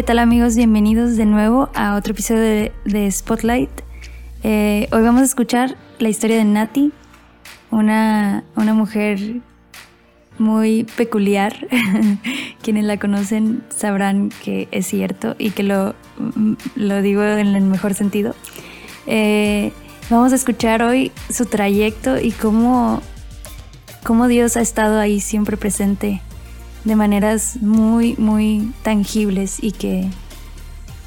¿qué tal amigos? Bienvenidos de nuevo a otro episodio de, Spotlight. Eh, hoy vamos a escuchar la historia de Nati, una, una mujer muy peculiar. Quienes la conocen sabrán que es cierto y que lo, lo digo en el mejor sentido. Eh, vamos a escuchar hoy su trayecto y cómo, cómo Dios ha estado ahí siempre presente de maneras muy, muy tangibles y que,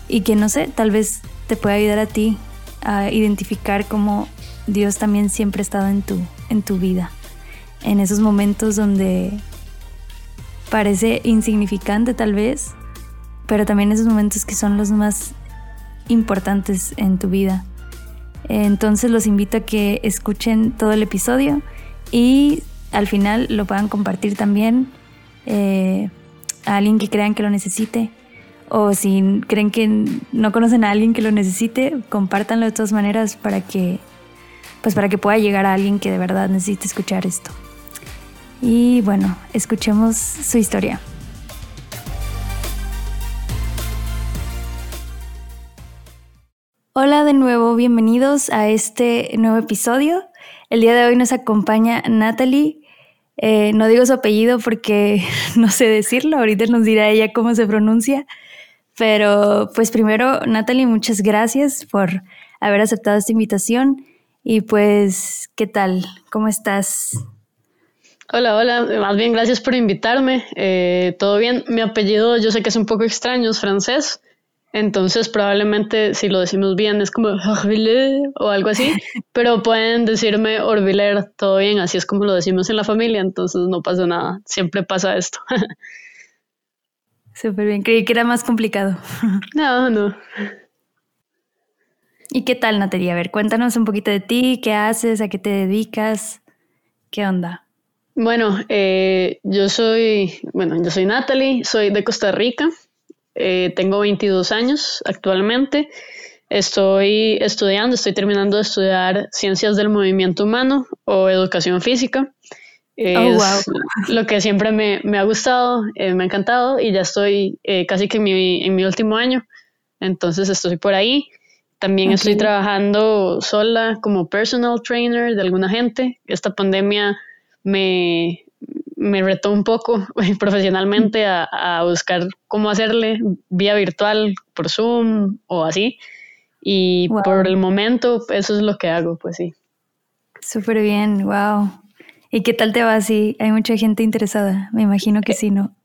y que no sé, tal vez te pueda ayudar a ti a identificar cómo Dios también siempre ha estado en tu, en tu vida, en esos momentos donde parece insignificante tal vez, pero también esos momentos que son los más importantes en tu vida. Entonces los invito a que escuchen todo el episodio y al final lo puedan compartir también eh, a alguien que crean que lo necesite. O si creen que no conocen a alguien que lo necesite, compártanlo de todas maneras para que, pues para que pueda llegar a alguien que de verdad necesite escuchar esto. Y bueno, escuchemos su historia. Hola de nuevo, bienvenidos a este nuevo episodio. El día de hoy nos acompaña Natalie eh, no digo su apellido porque no sé decirlo, ahorita nos dirá ella cómo se pronuncia. Pero pues primero, Natalie, muchas gracias por haber aceptado esta invitación. Y pues, ¿qué tal? ¿Cómo estás? Hola, hola, más bien gracias por invitarme. Eh, Todo bien, mi apellido yo sé que es un poco extraño, es francés, entonces probablemente si lo decimos bien es como o algo así, pero pueden decirme Orviller, todo bien, así es como lo decimos en la familia, entonces no pasa nada, siempre pasa esto. Súper bien, creí que era más complicado. No, no. ¿Y qué tal, Natalia? A ver, cuéntanos un poquito de ti, qué haces, a qué te dedicas, qué onda. Bueno, eh, yo soy, bueno, yo soy Natalie, soy de Costa Rica, eh, tengo 22 años actualmente. Estoy estudiando, estoy terminando de estudiar ciencias del movimiento humano o educación física. Oh, es lo que siempre me, me ha gustado, eh, me ha encantado y ya estoy eh, casi que en mi, en mi, último año. Entonces estoy por ahí. También estoy trabajando sola como personal trainer de alguna gente. Esta pandemia me, me retó un poco profesionalmente a, buscar cómo hacerle vía virtual, por Zoom o así. Y por el momento eso es lo que hago, pues sí. Súper bien, wow. ¿Y qué tal te va así? Hay mucha gente interesada, me imagino que sí, ¿no?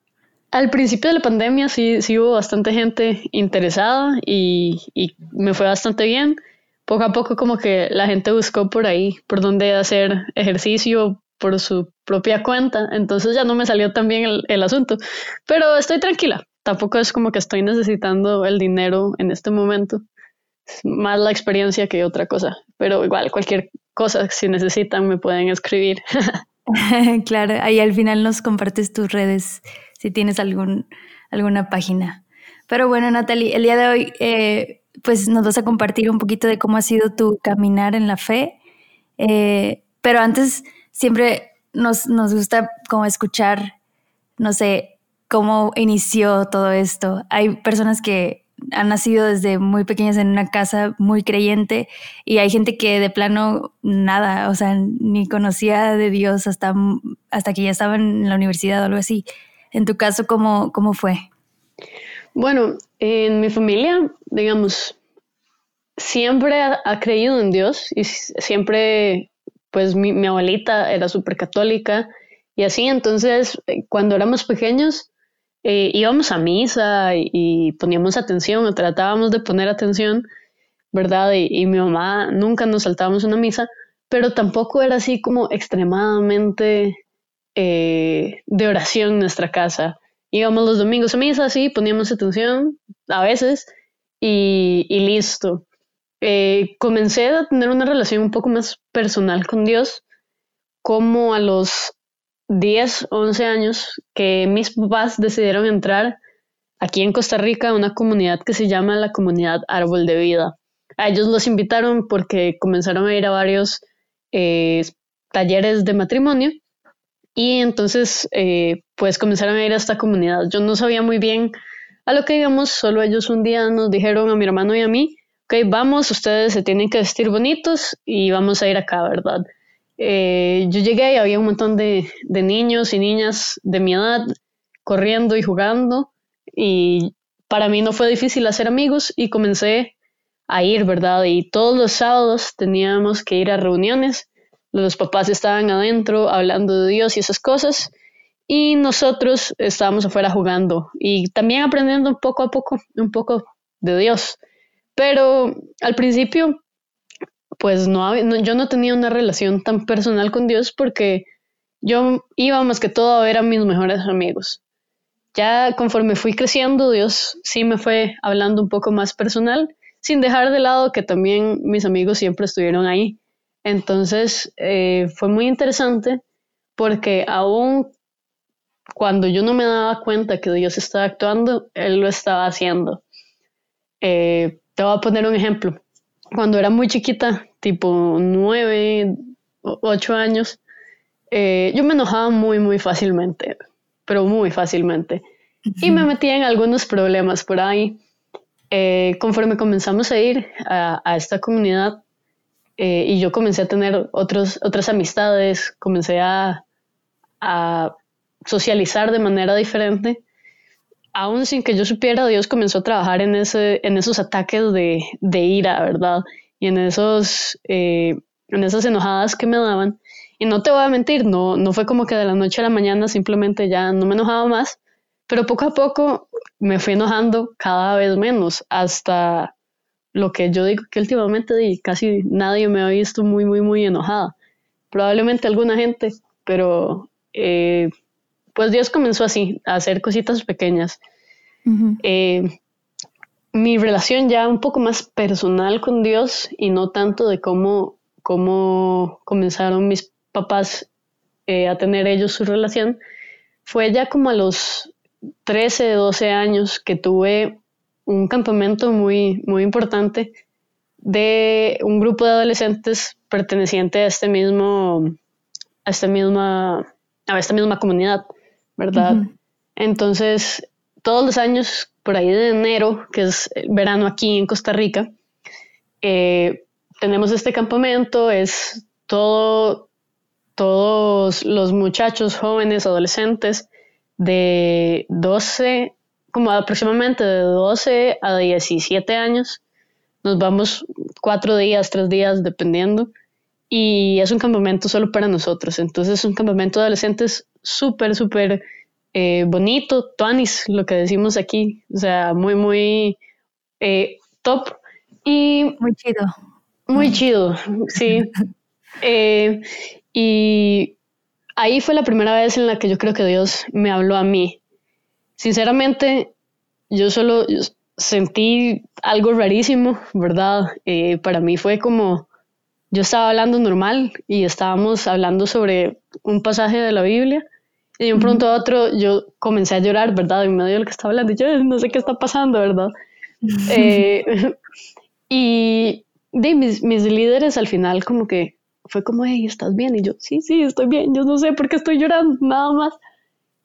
Al principio de la pandemia sí, sí hubo bastante gente interesada y, y me fue bastante bien. Poco a poco como que la gente buscó por ahí, por dónde hacer ejercicio, por su propia cuenta, entonces ya no me salió tan bien el, el, asunto, pero estoy tranquila, tampoco es como que estoy necesitando el dinero en este momento, es más la experiencia que otra cosa, pero igual cualquier cosa, si necesitan me pueden escribir. claro, ahí al final nos compartes tus redes si tienes algún, alguna página. Pero bueno, Natalie, el día de hoy eh, pues nos vas a compartir un poquito de cómo ha sido tu caminar en la fe, eh, pero antes siempre nos, nos gusta como escuchar, no sé, cómo inició todo esto. Hay personas que han nacido desde muy pequeñas en una casa muy creyente y hay gente que de plano nada, o sea, ni conocía de Dios hasta, hasta que ya estaba en la universidad o algo así. En tu caso, ¿cómo, cómo fue? Bueno, en mi familia, digamos, siempre ha creído en Dios y siempre pues mi, abuelita era súper católica y así, entonces eh, cuando éramos pequeños eh, íbamos a misa y, poníamos atención o tratábamos de poner atención, ¿verdad? Y, mi mamá nunca nos saltábamos una misa, pero tampoco era así como extremadamente eh, de oración en nuestra casa. Íbamos los domingos a misa, sí, poníamos atención a veces y, y listo. Eh, comencé a tener una relación un poco más personal con Dios, como a los 10, 11 años que mis papás decidieron entrar aquí en Costa Rica a una comunidad que se llama la comunidad Árbol de Vida. A ellos los invitaron porque comenzaron a ir a varios eh, talleres de matrimonio y entonces eh, pues comenzaron a ir a esta comunidad. Yo no sabía muy bien A lo que digamos, solo ellos un día nos dijeron a mi hermano y a mí, ok, vamos, ustedes se tienen que vestir bonitos y vamos a ir acá, ¿verdad? Eh, yo llegué y había un montón de, de, niños y niñas de mi edad corriendo y jugando y para mí no fue difícil hacer amigos y comencé a ir, ¿verdad? Y todos los sábados teníamos que ir a reuniones, los papás estaban adentro hablando de Dios y esas cosas y nosotros estábamos afuera jugando y también aprendiendo poco a poco, un poco de Dios. Pero al principio pues no, yo no tenía una relación tan personal con Dios porque yo iba más que todo a ver a mis mejores amigos. Ya conforme fui creciendo, Dios sí me fue hablando un poco más personal, sin dejar de lado que también mis amigos siempre estuvieron ahí. Entonces eh, fue muy interesante porque aún cuando yo no me daba cuenta que Dios estaba actuando, Él lo estaba haciendo. Eh, te voy a poner un ejemplo cuando era muy chiquita, tipo nueve, ocho años, eh, yo me enojaba muy, muy fácilmente, pero muy fácilmente. Y me metía en algunos problemas por ahí. Eh, conforme comenzamos a ir a, esta comunidad eh, y yo comencé a tener otros, otras amistades, comencé a, a socializar de manera diferente, aún sin que yo supiera, Dios comenzó a trabajar en, esos ataques de, de ira, ¿verdad? Y en, esos, eh, esas enojadas que me daban. Y no te voy a mentir, no, no fue como que de la noche a la mañana simplemente ya no me enojaba más, pero poco a poco me fui enojando cada vez menos hasta lo que yo digo que últimamente casi nadie me ha visto muy, muy, muy enojada. Probablemente alguna gente, pero eh, pues Dios comenzó así, a hacer cositas pequeñas. Eh, mi relación ya un poco más personal con Dios y no tanto de cómo, cómo comenzaron mis papás eh, a tener ellos su relación, fue ya como a los 13, 12 años que tuve un campamento muy, muy importante de un grupo de adolescentes perteneciente a este mismo, a esta misma, a esta misma comunidad. ¿Verdad? Entonces, todos los años, por ahí de enero, que es el verano aquí en Costa Rica, eh, tenemos este campamento, es todo, todos los muchachos jóvenes, adolescentes, de 12, como aproximadamente de 12 a 17 años, nos vamos cuatro días, tres días, dependiendo, y es un campamento solo para nosotros, entonces es un campamento de adolescentes súper, súper eh, bonito, tuanis, lo que decimos aquí, o sea, muy, muy eh, top y... Muy chido. Muy chido, sí. Eh, y ahí fue la primera vez en la que yo creo que Dios me habló a mí. Sinceramente, yo solo sentí algo rarísimo, ¿verdad? para mí fue como, yo estaba hablando normal y estábamos hablando sobre un pasaje de la Biblia y de un pronto a otro yo comencé a llorar, ¿verdad? En medio de lo que estaba hablando y yo no sé qué está pasando, ¿verdad? Eh, y de mis, mis, líderes al final como que fue como, hey, ¿estás bien? Y yo, sí, sí, estoy bien, yo no sé por qué estoy llorando, nada más.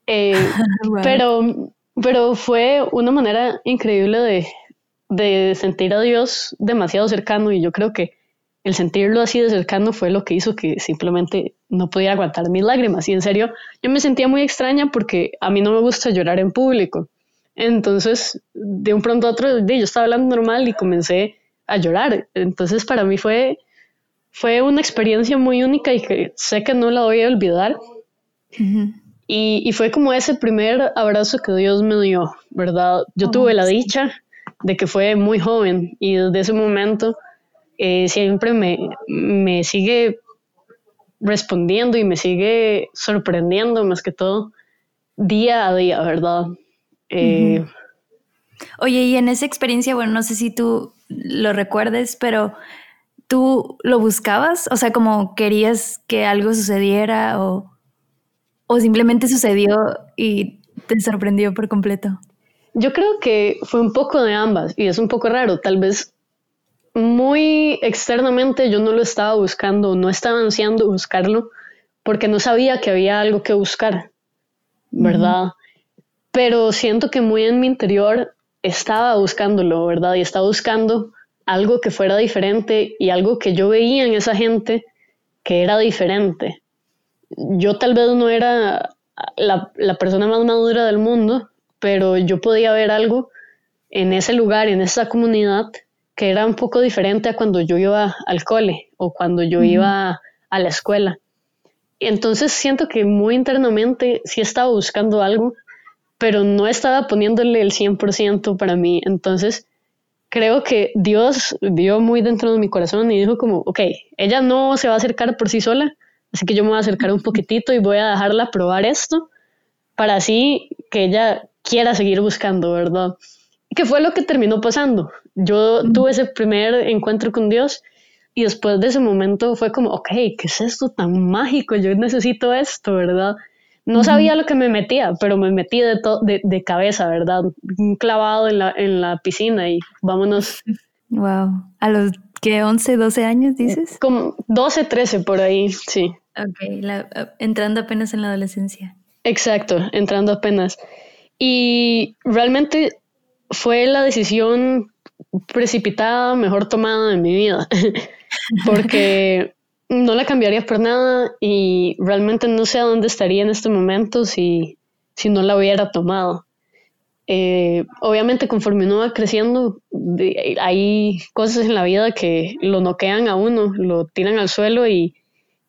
Eh, pero, pero fue una manera increíble de, de sentir a Dios demasiado cercano y yo creo que el sentirlo así de cercano fue lo que hizo que simplemente no pudiera aguantar mis lágrimas. Y en serio, yo me sentía muy extraña porque a mí no me gusta llorar en público. Entonces, de un pronto a otro, yo estaba hablando normal y comencé a llorar. Entonces, para mí fue, fue una experiencia muy única y que sé que no la voy a olvidar. y, y, fue como ese primer abrazo que Dios me dio, ¿verdad? Yo tuve la dicha de que fue muy joven y desde ese momento eh, siempre me, me sigue respondiendo y me sigue sorprendiendo más que todo día a día, ¿verdad? Eh, Oye, y en esa experiencia, bueno, no sé si tú lo recuerdes, pero tú lo buscabas, o sea, como querías que algo sucediera o, o simplemente sucedió y te sorprendió por completo. Yo creo que fue un poco de ambas y es un poco raro, tal vez muy externamente yo no lo estaba buscando, no estaba ansiando buscarlo porque no sabía que había algo que buscar, ¿verdad? pero siento que muy en mi interior estaba buscándolo, ¿verdad? Y estaba buscando algo que fuera diferente y algo que yo veía en esa gente que era diferente. Yo tal vez no era la, la persona más madura del mundo, pero yo podía ver algo en ese lugar, en esa comunidad, que era un poco diferente a cuando yo iba al cole o cuando yo iba a la escuela. Entonces siento que muy internamente sí estaba buscando algo, pero no estaba poniéndole el 100% para mí. Entonces creo que Dios vio muy dentro de mi corazón y dijo como, ok, ella no se va a acercar por sí sola, así que yo me voy a acercar un poquitito y voy a dejarla probar esto para así que ella quiera seguir buscando, ¿verdad? ¿Qué fue lo que terminó pasando? Yo tuve ese primer encuentro con Dios y después de ese momento fue como, ok, ¿qué es esto tan mágico? Yo necesito esto, ¿verdad? No sabía lo que me metía, pero me metí de, de, de, cabeza, ¿verdad? Clavado en la, en la piscina y vámonos. Wow. ¿A los que 11, 12 años dices? Como 12, 13 por ahí, sí. Ok, entrando apenas en la adolescencia. Exacto, entrando apenas. Y realmente fue la decisión precipitada, mejor tomada en mi vida, porque no la cambiaría por nada y realmente no sé a dónde estaría en este momento si, si no la hubiera tomado. Eh, obviamente conforme uno va creciendo, hay cosas en la vida que lo noquean a uno, lo tiran al suelo y,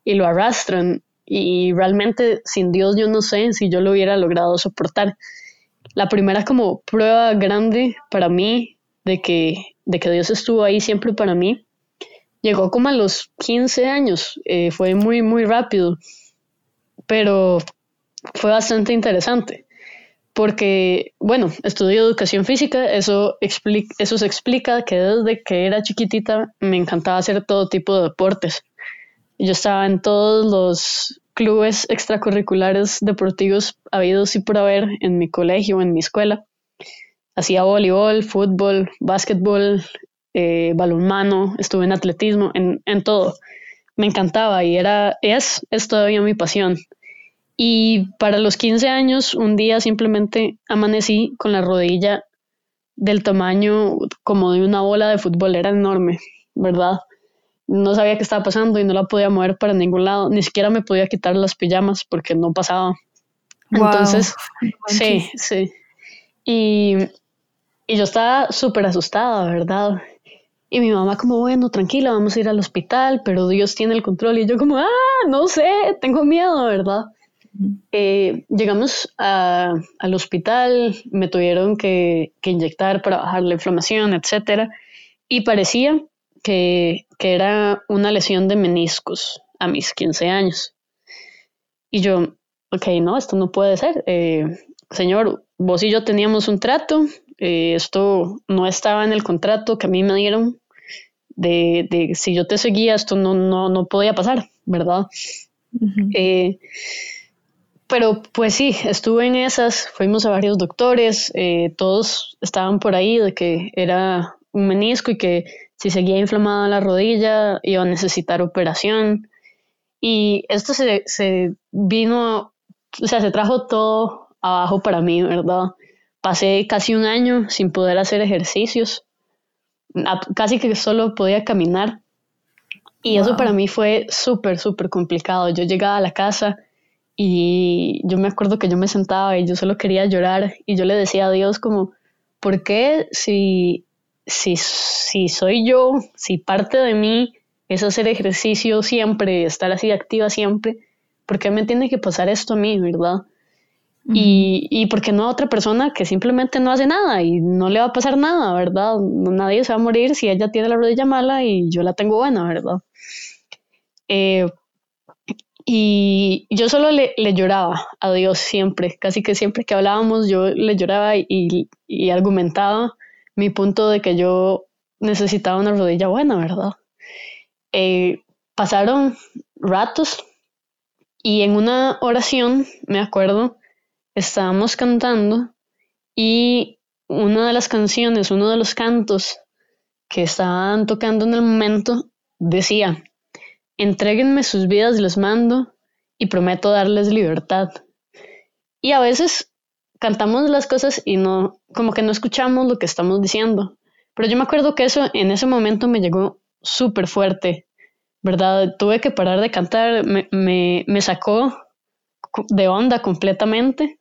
y lo arrastran. Y realmente sin Dios yo no sé si yo lo hubiera logrado soportar la primera como prueba grande para mí de que, de que Dios estuvo ahí siempre para mí, llegó como a los 15 años, eh, fue muy, muy rápido, pero fue bastante interesante, porque, bueno, estudié educación física, eso, explica, eso se explica que desde que era chiquitita me encantaba hacer todo tipo de deportes. Yo estaba en todos los clubes extracurriculares deportivos habidos y por haber en mi colegio, en mi escuela. Hacía voleibol, fútbol, básquetbol, eh, balonmano, estuve en atletismo, en, en, todo. Me encantaba y era, es, es todavía mi pasión. Y para los 15 años, un día simplemente amanecí con la rodilla del tamaño como de una bola de fútbol, era enorme, ¿verdad? No sabía qué estaba pasando y no la podía mover para ningún lado, ni siquiera me podía quitar las pijamas porque no pasaba. Entonces, sí, sí. Y, y yo estaba súper asustada, ¿verdad? Y mi mamá como, bueno, tranquila, vamos a ir al hospital, pero Dios tiene el control. Y yo como, ah, no sé, tengo miedo, ¿verdad? Eh, llegamos al hospital, me tuvieron que, que, inyectar para bajar la inflamación, etcétera, y parecía que, era una lesión de meniscos a mis 15 años. Y yo, ok, no, esto no puede ser. Eh, señor, vos y yo teníamos un trato, eh, esto no estaba en el contrato que a mí me dieron de, de si yo te seguía, esto no, no, no podía pasar, ¿verdad? Eh, pero pues sí, estuve en esas, fuimos a varios doctores, todos estaban por ahí de que era un menisco y que si seguía inflamada la rodilla iba a necesitar operación. Y esto se, se vino, o sea, se trajo todo abajo para mí, ¿verdad? Pasé casi un año sin poder hacer ejercicios, casi que solo podía caminar. Y eso para mí fue súper, súper complicado. Yo llegaba a la casa y yo me acuerdo que yo me sentaba y yo solo quería llorar y yo le decía a Dios como, ¿por qué si si, si soy yo, si parte de mí es hacer ejercicio siempre, estar así activa siempre, ¿por qué me tiene que pasar esto a mí, verdad? y, y por qué no a otra persona que simplemente no hace nada y no le va a pasar nada, ¿verdad? Nadie se va a morir si ella tiene la rodilla mala y yo la tengo buena, ¿verdad? Eh, y yo solo le, le, lloraba a Dios siempre, casi que siempre que hablábamos yo le lloraba y, y argumentaba mi punto de que yo necesitaba una rodilla buena, ¿verdad? Eh, pasaron ratos y en una oración, me acuerdo, estábamos cantando y una de las canciones, uno de los cantos que estaban tocando en el momento decía, entréguenme sus vidas, les mando y prometo darles libertad. Y a veces cantamos las cosas y no, como que no escuchamos lo que estamos diciendo. Pero yo me acuerdo que eso en ese momento me llegó súper fuerte, ¿verdad? Tuve que parar de cantar, me, me, me sacó de onda completamente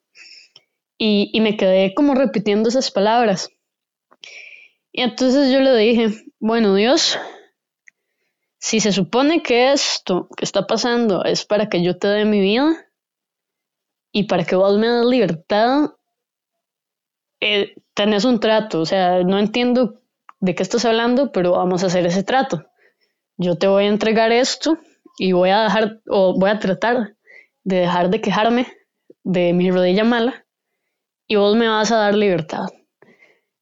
y, y, me quedé como repitiendo esas palabras. Y entonces yo le dije, bueno Dios, si se supone que esto que está pasando es para que yo te dé mi vida y para que vos me des libertad, eh, tenés un trato. O sea, no entiendo de qué estás hablando, pero vamos a hacer ese trato. Yo te voy a entregar esto y voy a dejar, o voy a tratar de dejar de quejarme de mi rodilla mala y vos me vas a dar libertad.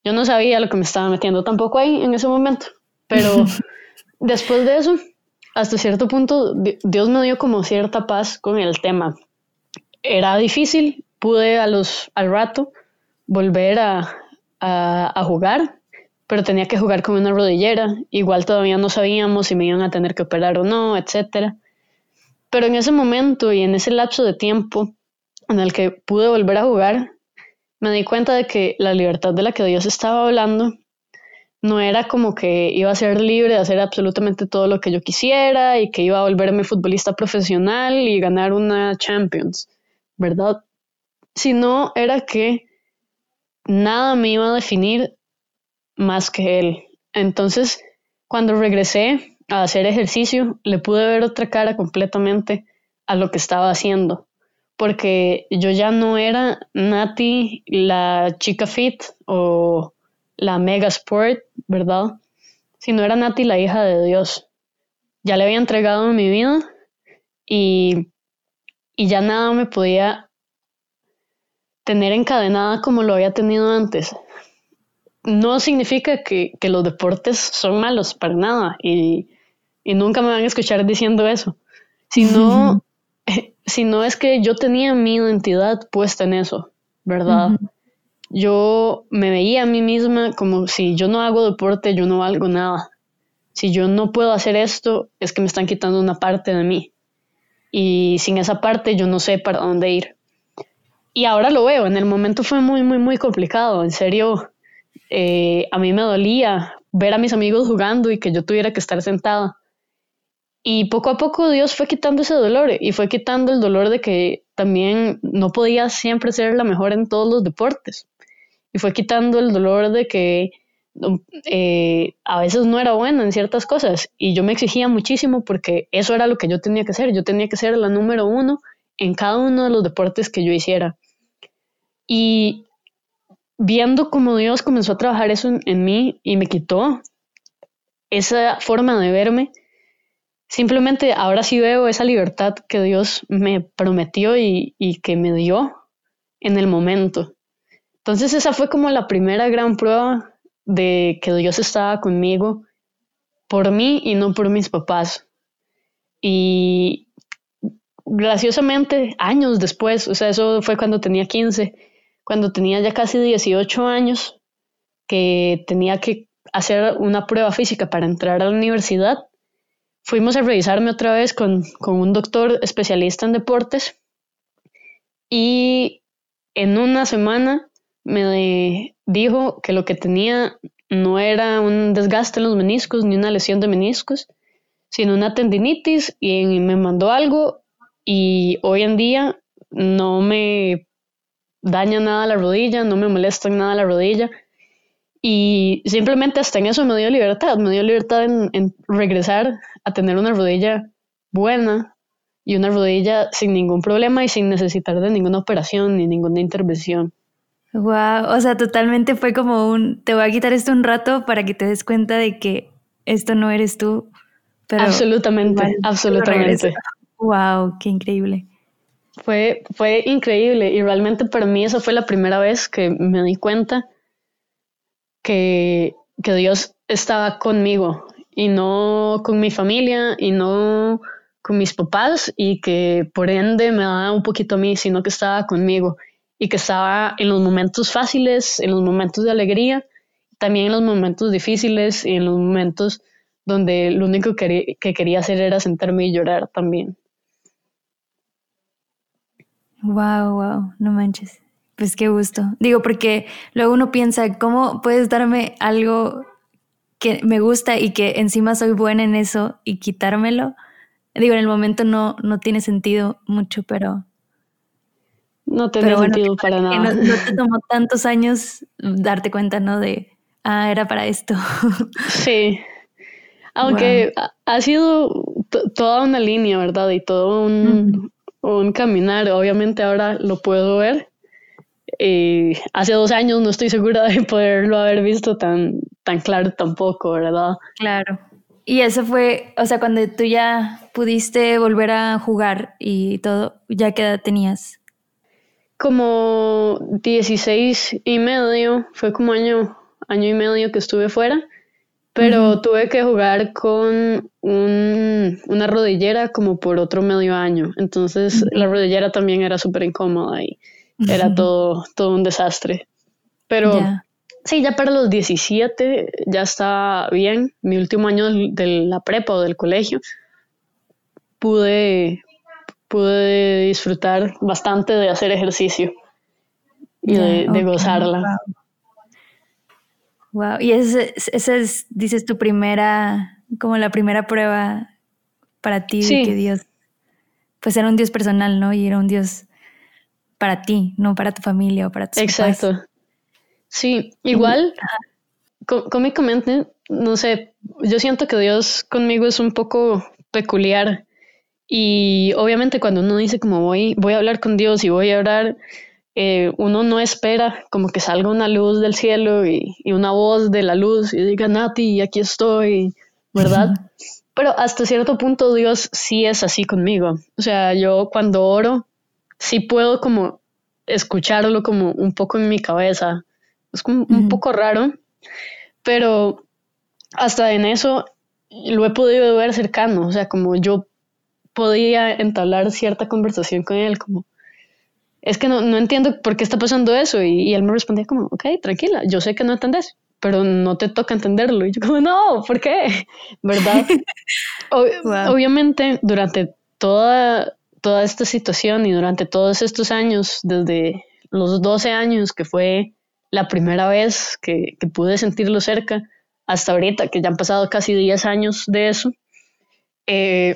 Yo no sabía lo que me estaba metiendo tampoco ahí en ese momento, pero después de eso, hasta cierto punto, Dios me dio como cierta paz con el tema. Era difícil, pude a los, al rato volver a, a, jugar, pero tenía que jugar con una rodillera. Igual todavía no sabíamos si me iban a tener que operar o no, etcétera. Pero en ese momento y en ese lapso de tiempo en el que pude volver a jugar, me di cuenta de que la libertad de la que Dios estaba hablando no era como que iba a ser libre de hacer absolutamente todo lo que yo quisiera y que iba a volverme futbolista profesional y ganar una Champions, ¿verdad? Sino era que nada me iba a definir más que Él. Entonces, cuando regresé a hacer ejercicio, le pude ver otra cara completamente a lo que estaba haciendo porque yo ya no era Nati la chica fit o la mega sport, ¿verdad? Sino era Nati la hija de Dios. Ya le había entregado mi vida y, y ya nada me podía tener encadenada como lo había tenido antes. No significa que, que los deportes son malos, para nada, y, y, nunca me van a escuchar diciendo eso, sino si no es que yo tenía mi identidad puesta en eso, ¿verdad? Yo me veía a mí misma como si yo no hago deporte, yo no valgo nada. Si yo no puedo hacer esto, es que me están quitando una parte de mí. Y sin esa parte yo no sé para dónde ir. Y ahora lo veo, en el momento fue muy, muy, muy complicado. En serio, eh, a mí me dolía ver a mis amigos jugando y que yo tuviera que estar sentada. Y poco a poco Dios fue quitando ese dolor y fue quitando el dolor de que también no podía siempre ser la mejor en todos los deportes. Y fue quitando el dolor de que eh, a veces no era buena en ciertas cosas. Y yo me exigía muchísimo porque eso era lo que yo tenía que hacer. Yo tenía que ser la número uno en cada uno de los deportes que yo hiciera. Y viendo cómo Dios comenzó a trabajar eso en mí y me quitó esa forma de verme, simplemente ahora sí veo esa libertad que Dios me prometió y, que me dio en el momento. Entonces esa fue como la primera gran prueba de que Dios estaba conmigo por mí y no por mis papás. Y graciosamente, años después, o sea, eso fue cuando tenía 15, cuando tenía ya casi 18 años, que tenía que hacer una prueba física para entrar a la universidad, fuimos a revisarme otra vez con, un doctor especialista en deportes y en una semana me dijo que lo que tenía no era un desgaste en los meniscos ni una lesión de meniscos, sino una tendinitis y me mandó algo y hoy en día no me daña nada la rodilla, no me molesta nada la rodilla y simplemente hasta en eso me dio libertad, me dio libertad en, regresar a tener una rodilla buena y una rodilla sin ningún problema y sin necesitar de ninguna operación ni ninguna intervención. Wow, o sea, totalmente fue como un, te voy a quitar esto un rato para que te des cuenta de que esto no eres tú. Pero absolutamente, absolutamente. Wow, qué increíble. Fue, fue increíble y realmente para mí esa fue la primera vez que me di cuenta que, que Dios estaba conmigo y no con mi familia y no con mis papás y que por ende me daba un poquito a mí, sino que estaba conmigo y que estaba en los momentos fáciles, en los momentos de alegría, también en los momentos difíciles y en los momentos donde lo único que, que quería hacer era sentarme y llorar también. Wow, wow, no manches. Pues qué gusto. Digo, porque luego uno piensa, ¿cómo puedes darme algo que me gusta y que encima soy buena en eso y quitármelo? Digo, en el momento no, no tiene sentido mucho, pero... No tiene sentido para nada. No, te tomó tantos años darte cuenta, ¿no? De, ah, era para esto. Sí. Aunque ha sido toda una línea, ¿verdad? Y todo un, un caminar. Obviamente ahora lo puedo ver y hace dos años no estoy segura de poderlo haber visto tan, tan claro tampoco, ¿verdad? Claro. Y eso fue, o sea, cuando tú ya pudiste volver a jugar y todo, ¿ya qué edad tenías? Como 16 y medio, fue como año, año y medio que estuve fuera, pero tuve que jugar con una rodillera como por otro medio año, entonces la rodillera también era súper incómoda y era todo, todo un desastre. Pero sí, ya para los 17 ya está bien. Mi último año de la prepa o del colegio, pude, pude disfrutar bastante de hacer ejercicio y de, gozarla. Wow. Y esa es, dices, tu primera, como la primera prueba para ti de que Dios, pues era un Dios personal, ¿no? Y era un Dios para ti, no para tu familia o para tus Exacto. Sí, igual, cómicamente, no sé, yo siento que Dios conmigo es un poco peculiar y obviamente cuando uno dice como voy, voy a hablar con Dios y voy a orar, eh, uno no espera como que salga una luz del cielo y, y, una voz de la luz y diga, Nati, aquí estoy, ¿verdad? Pero hasta cierto punto Dios sí es así conmigo. O sea, yo cuando oro, sí puedo como escucharlo como un poco en mi cabeza. Es como un poco raro, pero hasta en eso lo he podido ver cercano, o sea, como yo podía entablar cierta conversación con él, como, es que no, entiendo por qué está pasando eso, y, él me respondía como, ok, tranquila, yo sé que no entendés, pero no te toca entenderlo, y yo como, no, ¿por qué? ¿Verdad? Obviamente, durante toda toda esta situación y durante todos estos años, desde los 12 años, que fue la primera vez que, pude sentirlo cerca, hasta ahorita, que ya han pasado casi 10 años de eso, eh,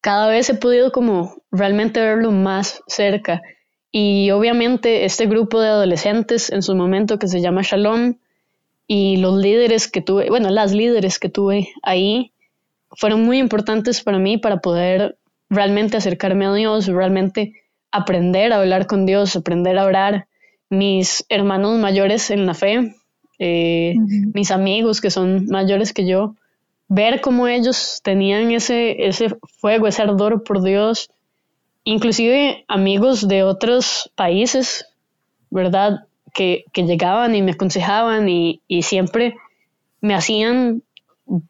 cada vez he podido como realmente verlo más cerca. Y obviamente este grupo de adolescentes en su momento que se llama Shalom y los líderes que tuve, bueno, las líderes que tuve ahí fueron muy importantes para mí para poder realmente acercarme a Dios, realmente aprender a hablar con Dios, aprender a orar. Mis hermanos mayores en la fe, eh, mis amigos que son mayores que yo, ver cómo ellos tenían ese, ese fuego, ese ardor por Dios, inclusive amigos de otros países, ¿verdad? Que, llegaban y me aconsejaban y, siempre me hacían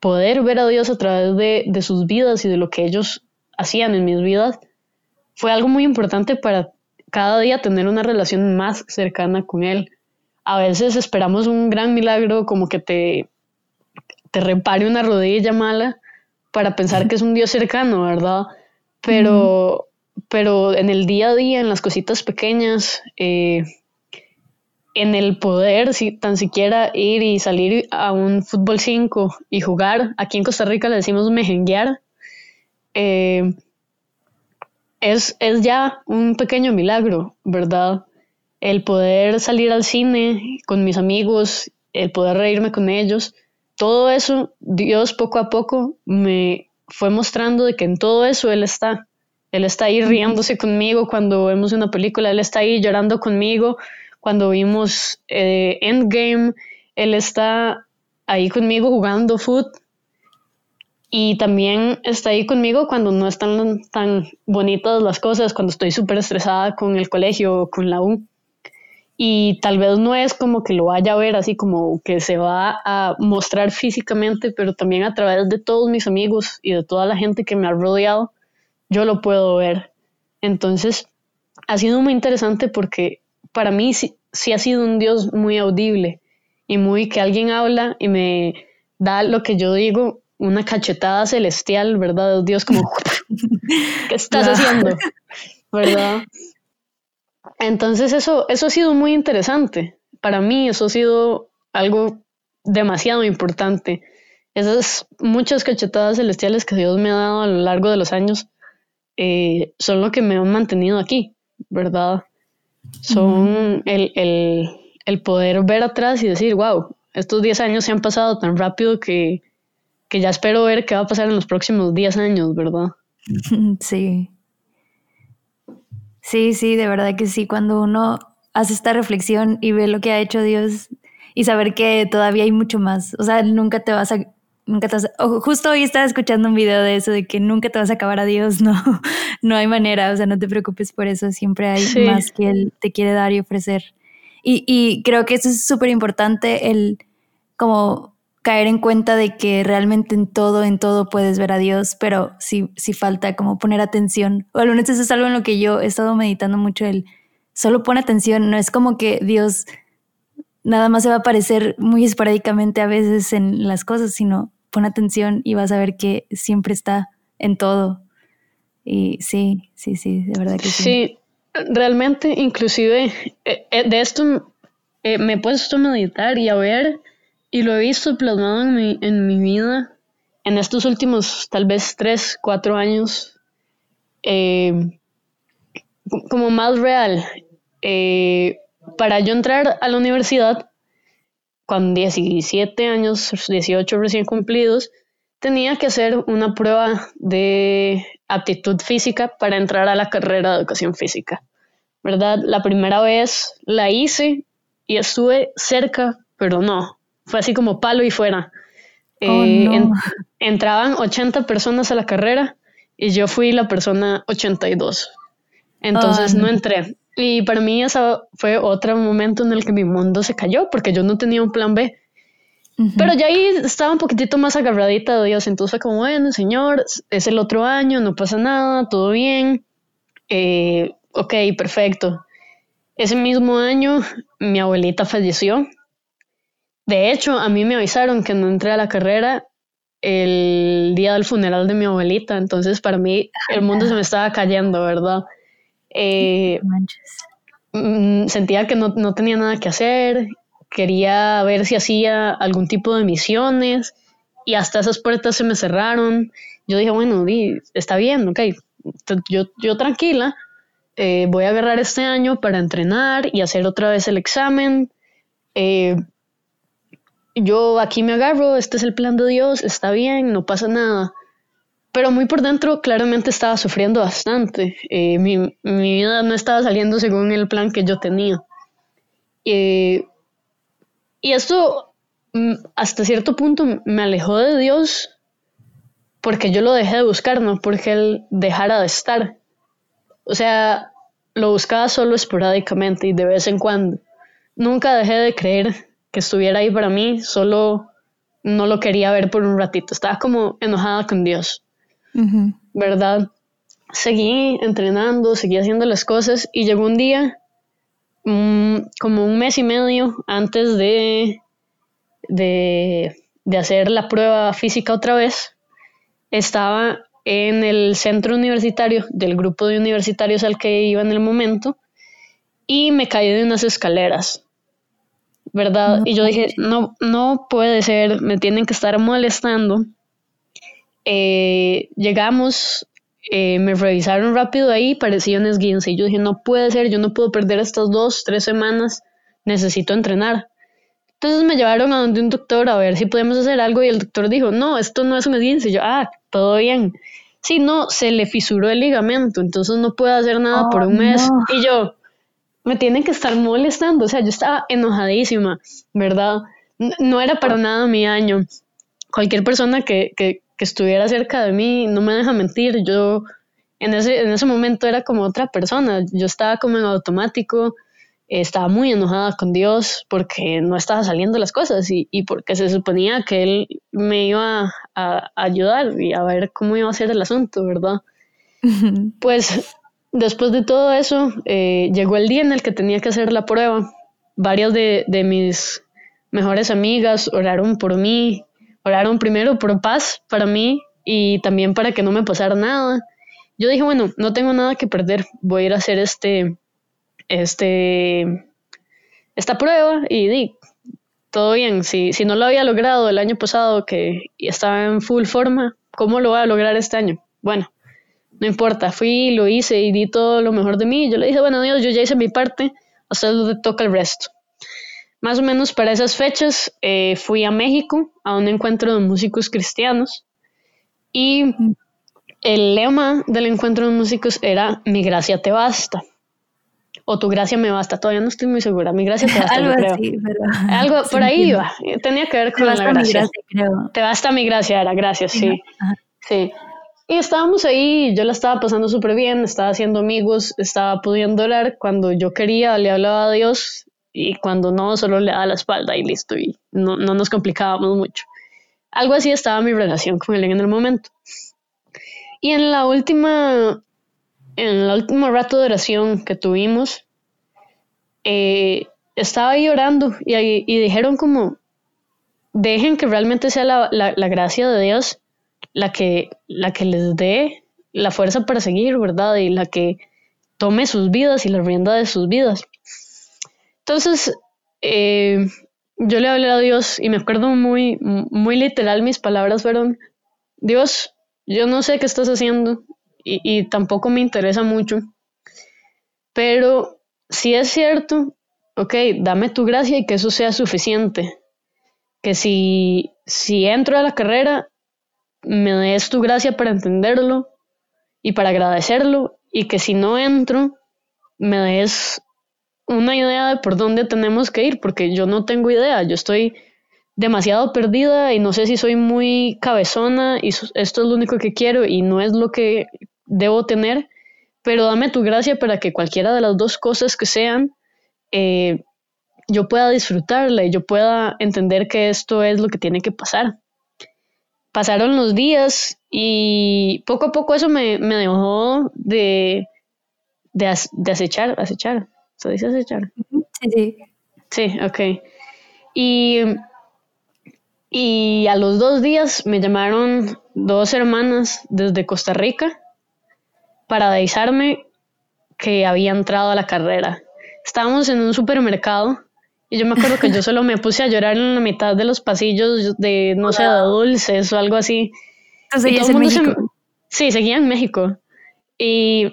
poder ver a Dios a través de, de, sus vidas y de lo que ellos hacían en mis vidas, fue algo muy importante para cada día tener una relación más cercana con Él. A veces esperamos un gran milagro como que te, te repare una rodilla mala para pensar que es un Dios cercano, ¿verdad? Pero, pero en el día a día, en las cositas pequeñas, eh, en el poder, si tan siquiera ir y salir a un fútbol 5 y jugar, aquí en Costa Rica le decimos mejenguear, eh, es, es ya un pequeño milagro, ¿verdad? El poder salir al cine con mis amigos, el poder reírme con ellos, todo eso, Dios poco a poco me fue mostrando de que en todo eso Él está. Él está ahí riéndose conmigo cuando vemos una película, Él está ahí llorando conmigo cuando vimos eh, Endgame, Él está ahí conmigo jugando foot y también está ahí conmigo cuando no están tan bonitas las cosas, cuando estoy súper estresada con el colegio o con la U. Y tal vez no es como que lo vaya a ver así como que se va a mostrar físicamente, pero también a través de todos mis amigos y de toda la gente que me ha rodeado, yo lo puedo ver. Entonces, ha sido muy interesante porque para mí sí, sí ha sido un Dios muy audible y muy que alguien habla y me da lo que yo digo una cachetada celestial, ¿verdad? Dios como, ¿qué estás haciendo? ¿Verdad? Entonces eso, eso ha sido muy interesante. Para mí eso ha sido algo demasiado importante. Esas muchas cachetadas celestiales que Dios me ha dado a lo largo de los años eh, son lo que me han mantenido aquí, ¿verdad? Son el, el, el, poder ver atrás y decir, wow, estos 10 años se han pasado tan rápido que, que ya espero ver qué va a pasar en los próximos 10 años, ¿verdad? Sí. Sí, sí, de verdad que sí. Cuando uno hace esta reflexión y ve lo que ha hecho Dios y saber que todavía hay mucho más. O sea, nunca te vas a nunca te vas justo hoy estaba escuchando un video de eso de que nunca te vas a acabar a Dios, no no hay manera, o sea, no te preocupes por eso, siempre hay más que él te quiere dar y ofrecer. Y, y creo que eso es súper importante el como caer en cuenta de que realmente en todo, en todo puedes ver a Dios, pero sí, sí falta como poner atención. O al menos eso es algo en lo que yo he estado meditando mucho, el solo pone atención, no es como que Dios nada más se va a aparecer muy esporádicamente a veces en las cosas, sino pon atención y vas a ver que siempre está en todo. Y sí, sí, sí, de verdad que sí. Sí, realmente inclusive eh, eh, de esto eh, me he puesto a meditar y a ver y lo he visto plasmado en mi, en mi vida en estos últimos tal vez tres, cuatro años como más real. para yo entrar a la universidad, con 17 años, 18 recién cumplidos, tenía que hacer una prueba de aptitud física para entrar a la carrera de educación física. ¿Verdad? La primera vez la hice y estuve cerca, pero no. Fue así como palo y fuera. Oh, eh, entraban 80 personas a la carrera y yo fui la persona 82. Entonces no entré. Y para mí ese fue otro momento en el que mi mundo se cayó porque yo no tenía un plan B. Pero ya ahí estaba un poquitito más agarradita de Dios, entonces fue como, bueno, Señor, es el otro año, no pasa nada, todo bien. Eh, ok, perfecto. Ese mismo año mi abuelita falleció. De hecho, a mí me avisaron que no entré a la carrera el día del funeral de mi abuelita, entonces para mí el mundo se me estaba cayendo, ¿verdad? Eh, mm, sentía que no, no, tenía nada que hacer, quería ver si hacía algún tipo de misiones y hasta esas puertas se me cerraron. Yo dije, bueno, está bien, ok, yo, yo tranquila, eh, voy a agarrar este año para entrenar y hacer otra vez el examen. Eh, yo aquí me agarro, este es el plan de Dios, está bien, no pasa nada pero muy por dentro claramente estaba sufriendo bastante. Eh, mi, mi, vida no estaba saliendo según el plan que yo tenía. Eh, y esto mm, hasta cierto punto me alejó de Dios porque yo lo dejé de buscar, no porque Él dejara de estar. O sea, lo buscaba solo esporádicamente y de vez en cuando. Nunca dejé de creer que estuviera ahí para mí, solo no lo quería ver por un ratito. Estaba como enojada con Dios. ¿verdad? Seguí entrenando, seguí haciendo las cosas y llegó un día, mm, como un mes y medio antes de, de, hacer la prueba física otra vez, estaba en el centro universitario del grupo de universitarios al que iba en el momento y me caí de unas escaleras, ¿verdad? y yo dije, no, no puede ser, me tienen que estar molestando eh, llegamos, eh, me revisaron rápido ahí, parecía un esguince. Y yo dije, no puede ser, yo no puedo perder estas dos, tres semanas, necesito entrenar. Entonces me llevaron a donde un doctor a ver si podemos hacer algo y el doctor dijo, no, esto no es un esguince. Y yo, ah, todo bien. Sí, no, se le fisuró el ligamento, entonces no puedo hacer nada por un oh, mes. Y yo, me tienen que estar molestando, o sea, yo estaba enojadísima, ¿verdad? No era para nada mi año. Cualquier persona que, que, que estuviera cerca de mí, no me deja mentir, yo en ese, en ese momento era como otra persona, yo estaba como en automático, estaba muy enojada con Dios porque no estaba saliendo las cosas y, y porque se suponía que Él me iba a, ayudar y a ver cómo iba a ser el asunto, ¿verdad? pues después de todo eso, eh, llegó el día en el que tenía que hacer la prueba. Varias de, de mis mejores amigas oraron por mí, oraron primero por paz para mí y también para que no me pasara nada. Yo dije, bueno, no tengo nada que perder, voy a ir a hacer este, este, esta prueba y di, todo bien. Si, si no lo había logrado el año pasado, que estaba en full forma, ¿cómo lo voy a lograr este año? Bueno, no importa, fui, lo hice y di todo lo mejor de mí. Yo le dije, bueno, Dios, yo ya hice mi parte, a usted le toca el resto. Más o menos para esas fechas eh, fui a México a un encuentro de músicos cristianos y el lema del encuentro de músicos era Mi gracia te basta. O tu gracia me basta, todavía no estoy muy segura. Mi gracia te basta, Algo creo. así, pero... Algo por ahí iba. Tenía que ver Te con la basta mi gracia. gracia, creo. Te basta mi gracia, era gracias, sí. Sí. Y estábamos ahí, yo la estaba pasando súper bien, estaba haciendo amigos, estaba pudiendo orar. Cuando yo quería, le hablaba a Dios y cuando no, solo le daba la espalda y listo. Y no, no nos complicábamos mucho. Algo así estaba mi relación con él en el momento. Y en la última, en la última rato de oración que tuvimos, eh, estaba ahí orando y, y dijeron como, dejen que realmente sea la- la gracia de Dios la que, la que les dé la fuerza para seguir, ¿verdad? Y la que tome sus vidas y la rienda de sus vidas. Entonces, eh, yo le hablé a Dios y me acuerdo muy, muy literal, mis palabras fueron, Dios, yo no sé qué estás haciendo y, y tampoco me interesa mucho, pero si es cierto, ok, dame tu gracia y que eso sea suficiente. Que si, si entro a la carrera, me des tu gracia para entenderlo y para agradecerlo y que si no entro, me des una idea de por dónde tenemos que ir, porque yo no tengo idea, yo estoy demasiado perdida y no sé si soy muy cabezona y esto es lo único que quiero y no es lo que debo tener, pero dame tu gracia para que cualquiera de las dos cosas que sean, eh, yo pueda disfrutarla y yo pueda entender que esto es lo que tiene que pasar. Pasaron los días y poco a poco eso me, me dejó de, de, as- de acechar, acechar, ¿se dice acechar? Sí, sí. Sí, ok. Y, y a los dos días me llamaron dos hermanas desde Costa Rica para avisarme que había entrado a la carrera. Estábamos en un supermercado y yo me acuerdo que yo solo me puse a llorar en la mitad de los pasillos de, no sé, de dulces o algo así. Es el en mundo se- México. Sí, seguía en México. Y,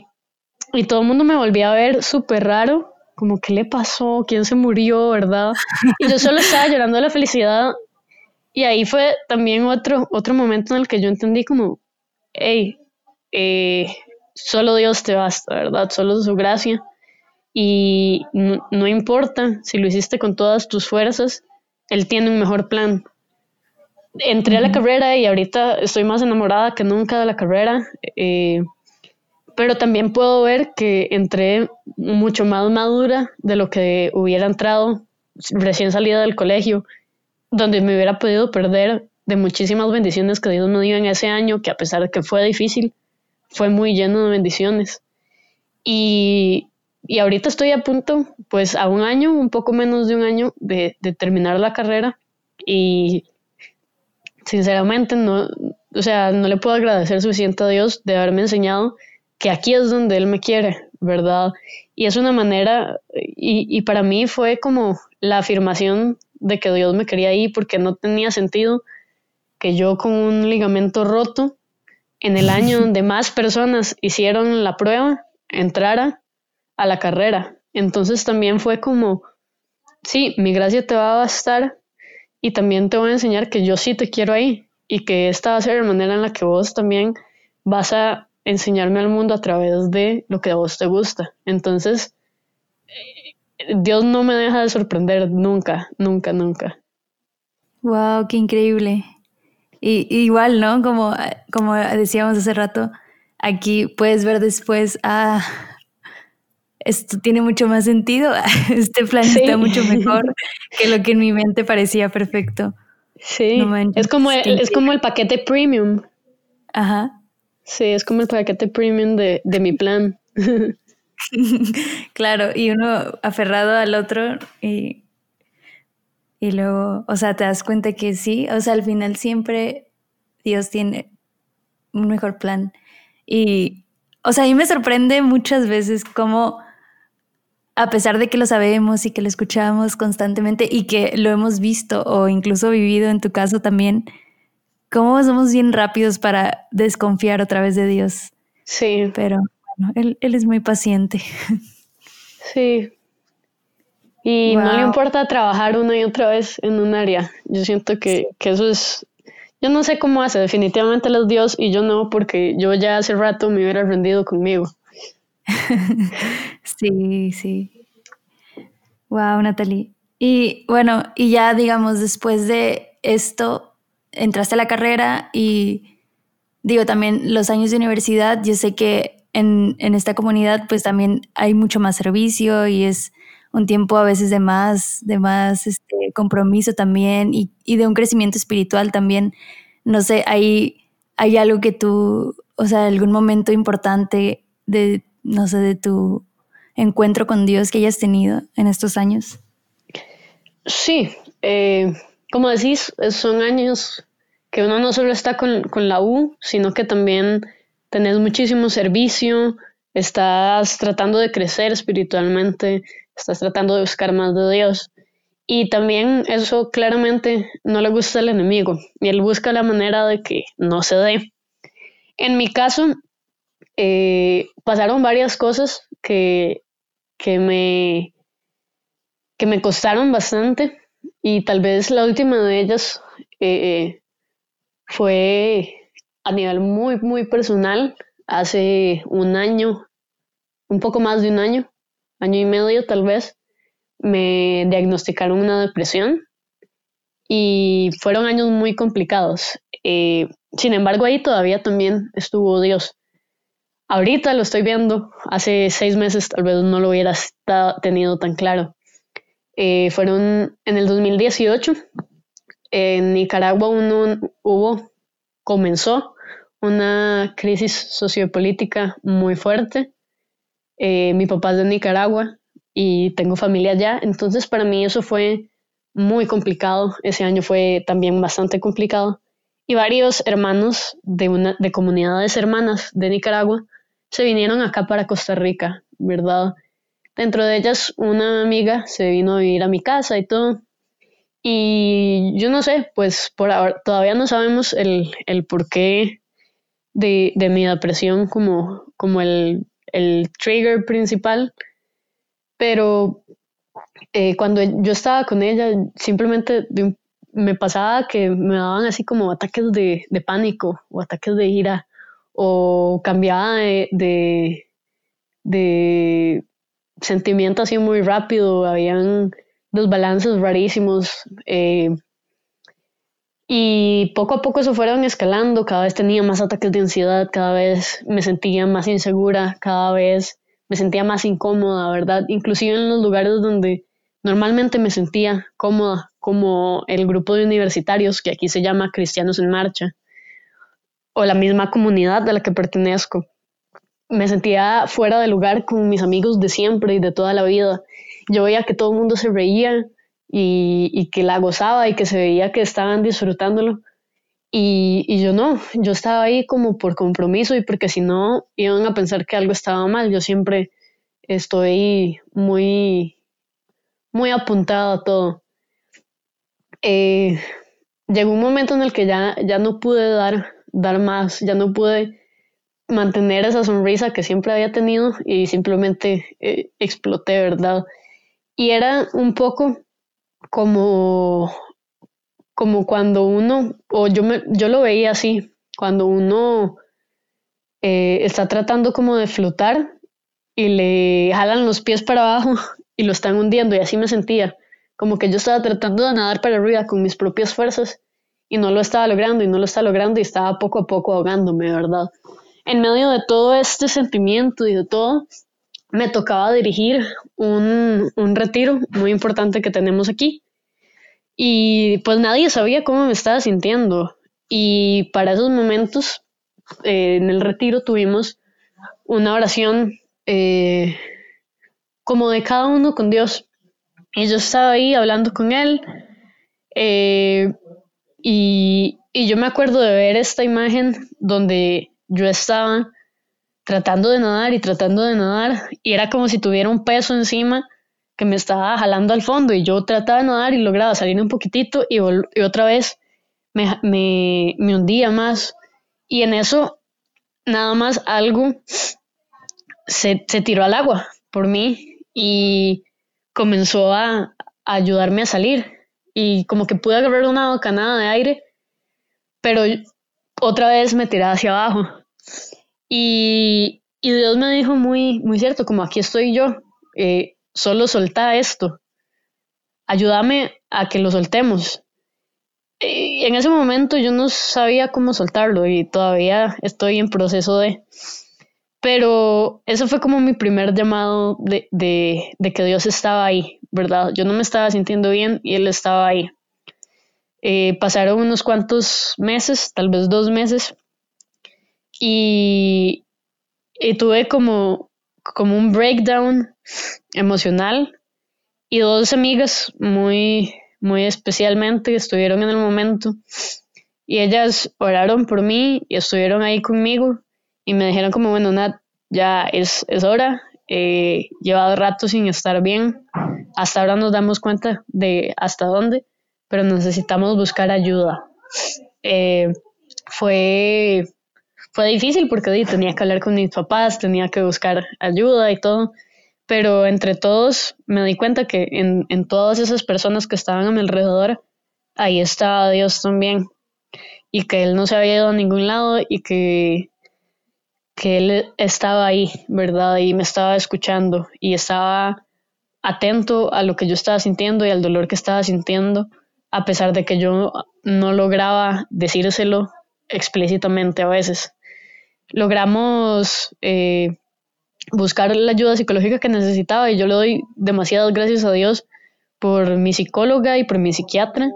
y todo el mundo me volvía a ver súper raro, como qué le pasó, quién se murió, ¿verdad? Y yo solo estaba llorando de la felicidad. Y ahí fue también otro, otro momento en el que yo entendí como, hey, eh, solo Dios te basta, ¿verdad? Solo su gracia. Y no, no importa si lo hiciste con todas tus fuerzas, Él tiene un mejor plan entré a la carrera y ahorita estoy más enamorada que nunca de la carrera, eh, pero también puedo ver que entré mucho más madura de lo que hubiera entrado recién salida del colegio, donde me hubiera podido perder de muchísimas bendiciones que Dios me dio en ese año, que a pesar de que fue difícil, fue muy lleno de bendiciones. Y, y ahorita estoy a punto, pues a un año, un poco menos de un año, de, de terminar la carrera y sinceramente no, o sea, no le puedo agradecer suficiente a Dios de haberme enseñado que aquí es donde Él me quiere, ¿verdad? Y es una manera, y, y para mí fue como la afirmación de que Dios me quería ahí porque no tenía sentido que yo con un ligamento roto en el año donde más personas hicieron la prueba entrara a la carrera. Entonces también fue como, sí, mi gracia te va a bastar y también te voy a enseñar que yo sí te quiero ahí y que esta va a ser la manera en la que vos también vas a enseñarme al mundo a través de lo que a vos te gusta. Entonces, eh, Dios no me deja de sorprender nunca, nunca, nunca. Wow, qué increíble. Y, igual, ¿no? Como, como decíamos hace rato, aquí puedes ver después, ah, esto tiene mucho más sentido, este plan Sí. está mucho mejor que lo que en mi mente parecía perfecto. Sí, No es, como el, es como el paquete premium. Ajá. Sí, es como el paquete premium de, de mi plan. Claro, y uno aferrado al otro y, y luego, o sea, te das cuenta que sí, o sea, al final siempre Dios tiene un mejor plan. Y, o sea, a mí me sorprende muchas veces cómo a pesar de que lo sabemos y que lo escuchamos constantemente y que lo hemos visto o incluso vivido en tu caso también, cómo somos bien rápidos para desconfiar otra vez de Dios. Sí. Pero bueno, él, él es muy paciente. Sí. Y no le importa trabajar una y otra vez en un área. Yo siento que, que eso es yo no sé cómo hace, definitivamente él es Dios y yo no, porque yo ya hace rato me hubiera rendido conmigo. sí, sí. Wow, Natalie. Y bueno, y ya digamos, después de esto, entraste a la carrera y digo, también los años de universidad, yo sé que en, en esta comunidad pues también hay mucho más servicio y es un tiempo a veces de más, de más este, compromiso también y, y, de un crecimiento espiritual también. No sé, hay, hay algo que tú, o sea, algún momento importante de, no sé, de tu encuentro con Dios que hayas tenido en estos años? Sí, eh, como decís, son años que uno no solo está con, con, la U, sino que también tenés muchísimo servicio, estás tratando de crecer espiritualmente, estás tratando de buscar más de Dios. Y también eso claramente no le gusta al enemigo y él busca la manera de que no se dé. En mi caso, eh, pasaron varias cosas que, que, me, que me costaron bastante y tal vez la última de ellas eh, fue a nivel muy, muy personal, hace un año, un poco más de un año, año y medio tal vez, me diagnosticaron una depresión y fueron años muy complicados. Eh, sin embargo, ahí todavía también estuvo Dios. Ahorita lo estoy viendo, hace seis meses tal vez no lo hubiera tenido tan claro. Eh, fueron en el 2018, en Nicaragua hubo, comenzó una crisis sociopolítica muy fuerte. Eh, mi papá es de Nicaragua y tengo familia allá, entonces para mí eso fue muy complicado. Ese año fue también bastante complicado. Y varios hermanos de, una, de comunidades hermanas de Nicaragua se vinieron acá para Costa Rica, ¿verdad? Dentro de ellas una amiga se vino a vivir a mi casa y todo. Y yo no sé, pues por ahora todavía no sabemos el, el porqué de, de, mi depresión como, como el, el trigger principal. Pero eh, cuando yo estaba con ella, simplemente me pasaba que me daban así como ataques de, de pánico o ataques de ira o cambiaba de, de, sentimiento así muy rápido, habían desbalances rarísimos. Eh, y poco a poco se fueron escalando, cada vez tenía más ataques de ansiedad, cada vez me sentía más insegura, cada vez me sentía más incómoda, ¿verdad? Inclusive en los lugares donde normalmente me sentía cómoda, como el grupo de universitarios que aquí se llama Cristianos en Marcha o la misma comunidad a la que pertenezco. Me sentía fuera de lugar con mis amigos de siempre y de toda la vida. Yo veía que todo el mundo se reía y, que la gozaba y que se veía que estaban disfrutándolo. Y, y, yo no, yo estaba ahí como por compromiso y porque si no iban a pensar que algo estaba mal. Yo siempre estoy muy, muy apuntada a todo. Eh, llegó un momento en el que ya, ya no pude dar dar más, ya no pude mantener esa sonrisa que siempre había tenido y simplemente eh, exploté, ¿verdad? Y era un poco como, como cuando uno, o yo, me, yo lo veía así, cuando uno eh, está tratando como de flotar y le jalan los pies para abajo y lo están hundiendo y así me sentía, como que yo estaba tratando de nadar para arriba con mis propias fuerzas y no lo estaba logrando y no lo estaba logrando y estaba poco a poco ahogándome, ¿verdad? En medio de todo este sentimiento y de todo, me tocaba dirigir un, un retiro muy importante que tenemos aquí. Y pues nadie sabía cómo me estaba sintiendo. Y para esos momentos, eh, en el retiro tuvimos una oración eh, como de cada uno con Dios. Y yo estaba ahí hablando con Él. Eh, y, yo me acuerdo de ver esta imagen donde yo estaba tratando de nadar y tratando de nadar y era como si tuviera un peso encima que me estaba jalando al fondo y yo trataba de nadar y lograba salir un poquitito y, otra vez me, hundía más. Y en eso nada más algo se tiró al agua por mí y comenzó a, ayudarme a salir y como que pude agarrar una bocanada de aire, pero otra vez me tiré hacia abajo. Y, y, Dios me dijo muy, muy cierto, como aquí estoy yo, eh, solo solta esto, ayúdame a que lo soltemos. Y en ese momento yo no sabía cómo soltarlo y todavía estoy en proceso de... Pero eso fue como mi primer llamado de, de, que Dios estaba ahí, ¿verdad? Yo no me estaba sintiendo bien y Él estaba ahí. Eh, pasaron unos cuantos meses, tal vez dos meses, y, y, tuve como, como un breakdown emocional y dos amigas muy, muy especialmente estuvieron en el momento y ellas oraron por mí y estuvieron ahí conmigo y me dijeron como, bueno, Nat, ya es, es hora, eh, llevado rato sin estar bien, hasta ahora nos damos cuenta de hasta dónde, pero necesitamos buscar ayuda. Eh, fue, fue difícil porque tenía que hablar con mis papás, tenía que buscar ayuda y todo, pero entre todos me di cuenta que en, en todas esas personas que estaban a mi alrededor, ahí estaba Dios también, y que Él no se había ido a ningún lado y que que él estaba ahí, ¿verdad? Y me estaba escuchando y estaba atento a lo que yo estaba sintiendo y al dolor que estaba sintiendo, a pesar de que yo no lograba decírselo explícitamente a veces. Logramos eh, buscar la ayuda psicológica que necesitaba y yo le doy demasiadas gracias a Dios por mi psicóloga y por mi psiquiatra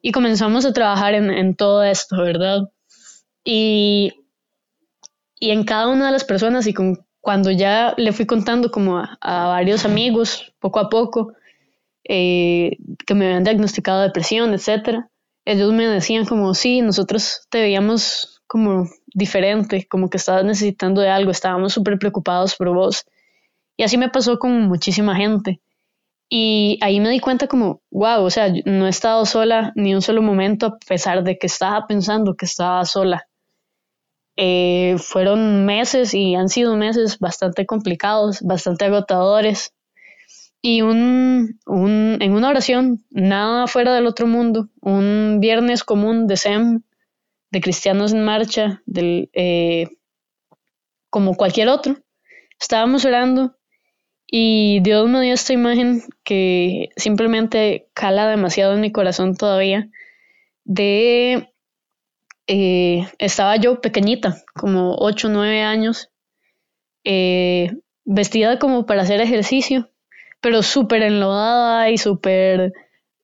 y comenzamos a trabajar en, en todo esto, ¿verdad? Y y en cada una de las personas y con, cuando ya le fui contando como a, varios amigos, poco a poco, eh, que me habían diagnosticado depresión, etcétera, ellos me decían como, sí, nosotros te veíamos como diferente, como que estabas necesitando de algo, estábamos súper preocupados por vos. Y así me pasó con muchísima gente. Y ahí me di cuenta como, wow, o sea, no he estado sola ni un solo momento a pesar de que estaba pensando que estaba sola. Eh, fueron meses y han sido meses bastante complicados, bastante agotadores. Y un, un, en una oración, nada fuera del otro mundo, un viernes común de SEM, de Cristianos en Marcha, del, eh, como cualquier otro, estábamos orando y Dios me dio esta imagen que simplemente cala demasiado en mi corazón todavía, de eh, estaba yo pequeñita, como 8 o 9 años, eh, vestida como para hacer ejercicio, pero súper enlodada y súper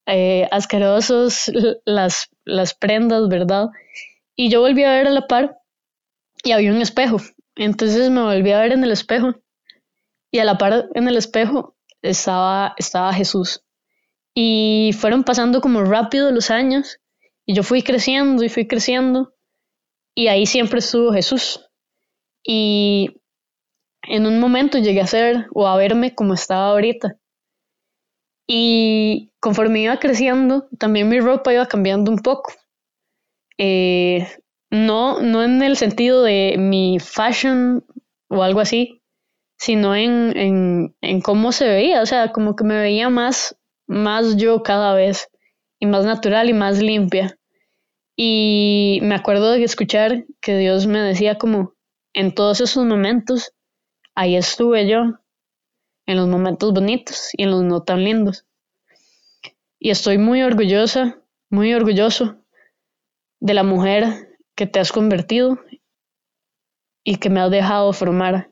eh, asquerosos las, las prendas, ¿verdad? Y yo volví a ver a la par y había un espejo. Entonces me volví a ver en el espejo y a la par en el espejo estaba, estaba Jesús. Y fueron pasando como rápido los años y yo fui creciendo y fui creciendo y ahí siempre estuvo Jesús. Y en un momento llegué a ser o a verme como estaba ahorita. Y conforme iba creciendo, también mi ropa iba cambiando un poco. Eh, no, no en el sentido de mi fashion o algo así, sino en, en, en, cómo se veía. O sea, como que me veía más, más yo cada vez, y más natural y más limpia. Y me acuerdo de escuchar que Dios me decía como, en todos esos momentos, ahí estuve yo, en los momentos bonitos y en los no tan lindos. Y estoy muy orgullosa, muy orgulloso de la mujer que te has convertido y que me has dejado formar.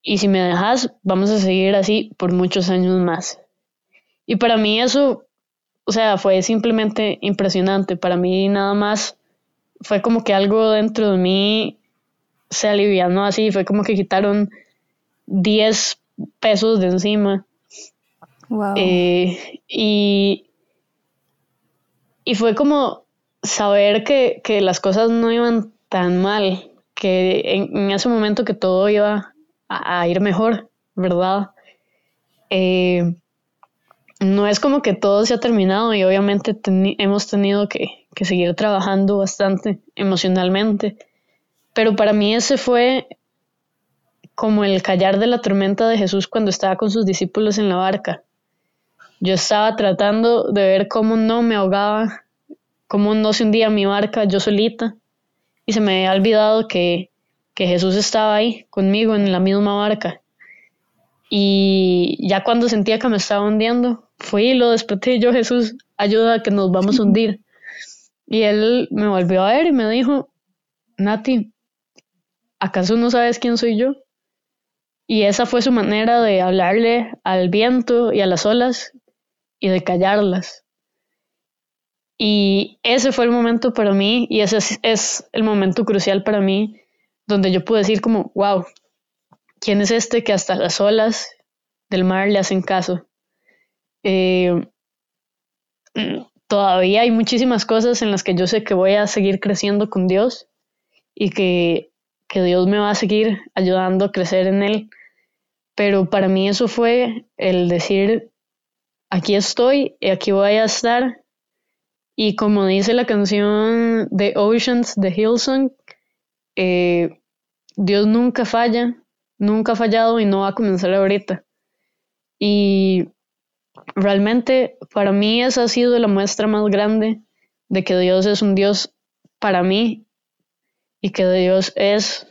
Y si me dejas, vamos a seguir así por muchos años más. Y para mí eso o sea, fue simplemente impresionante. Para mí nada más fue como que algo dentro de mí se alivianó así, fue como que quitaron 10 pesos de encima. Wow. Eh, y, y fue como saber que, que, las cosas no iban tan mal, que en, ese momento que todo iba a, ir mejor, ¿verdad? Eh, no es como que todo se ha terminado y obviamente hemos tenido que, seguir trabajando bastante emocionalmente, pero para mí ese fue como el callar de la tormenta de Jesús cuando estaba con sus discípulos en la barca. Yo estaba tratando de ver cómo no me ahogaba, cómo no se hundía mi barca yo solita, y se me había olvidado que Jesús estaba ahí conmigo en la misma barca. Y ya cuando sentía que me estaba hundiendo, fui y lo desperté yo, Jesús, ayuda que nos vamos a hundir. Y él me volvió a ver y me dijo, Nati, ¿acaso no sabes quién soy yo? Y esa fue su manera de hablarle al viento y a las olas y de callarlas. Y ese fue el momento para mí y ese es, el momento crucial para mí donde yo pude decir como, wow, ¿quién es este que hasta las olas del mar le hacen caso? Eh, mm, todavía hay muchísimas cosas en las que yo sé que voy a seguir creciendo con Dios y que, que Dios me va a seguir ayudando a crecer en Él. Pero para mí eso fue el decir, aquí estoy y aquí voy a estar y como dice la canción de Oceans de Hillsong, eh, Dios nunca falla, nunca ha fallado y no va a comenzar ahorita. Y realmente para mí esa ha sido la muestra más grande de que Dios es un Dios para mí y que Dios es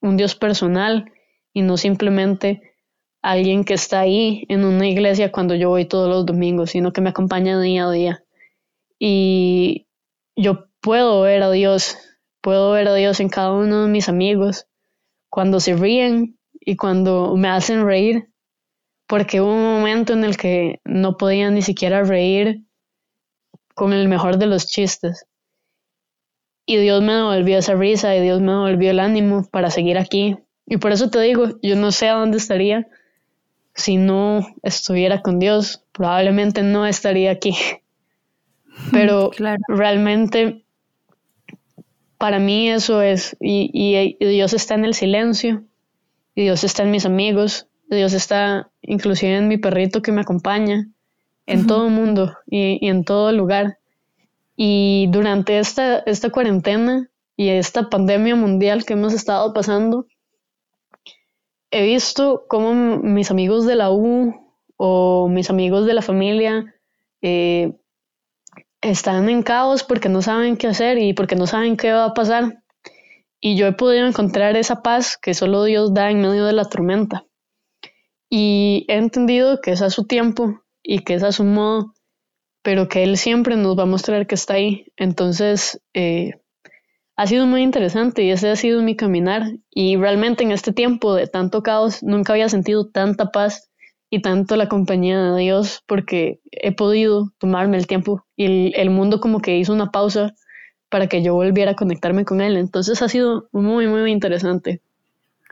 un Dios personal y no simplemente alguien que está ahí en una iglesia cuando yo voy todos los domingos, sino que me acompaña día a día y yo puedo ver a Dios, puedo ver a Dios en cada uno de mis amigos, cuando se ríen y cuando me hacen reír, porque hubo un momento en el que no podía ni siquiera reír con el mejor de los chistes. Y Dios me devolvió esa risa y Dios me devolvió el ánimo para seguir aquí. Y por eso te digo, yo no sé a dónde estaría si no estuviera con Dios. Probablemente no estaría aquí. Pero realmente para mí eso es, y, Dios está en el silencio, y Dios está en mis amigos, Dios está inclusive en mi perrito que me acompaña, en todo el mundo y, en todo lugar. Y durante esta, esta cuarentena y esta pandemia mundial que hemos estado pasando, he visto cómo mis amigos de la U o mis amigos de la familia eh, están en caos porque no saben qué hacer y porque no saben qué va a pasar. Y yo he podido encontrar esa paz que solo Dios da en medio de la tormenta. Y he entendido que es a su tiempo y que es a su modo, pero que Él siempre nos va a mostrar que está ahí. Entonces, eh, ha sido muy interesante y ese ha sido mi caminar. Y realmente en este tiempo de tanto caos, nunca había sentido tanta paz y tanto la compañía de Dios porque he podido tomarme el tiempo y el, mundo como que hizo una pausa para que yo volviera a conectarme con Él. Entonces ha sido muy, muy interesante.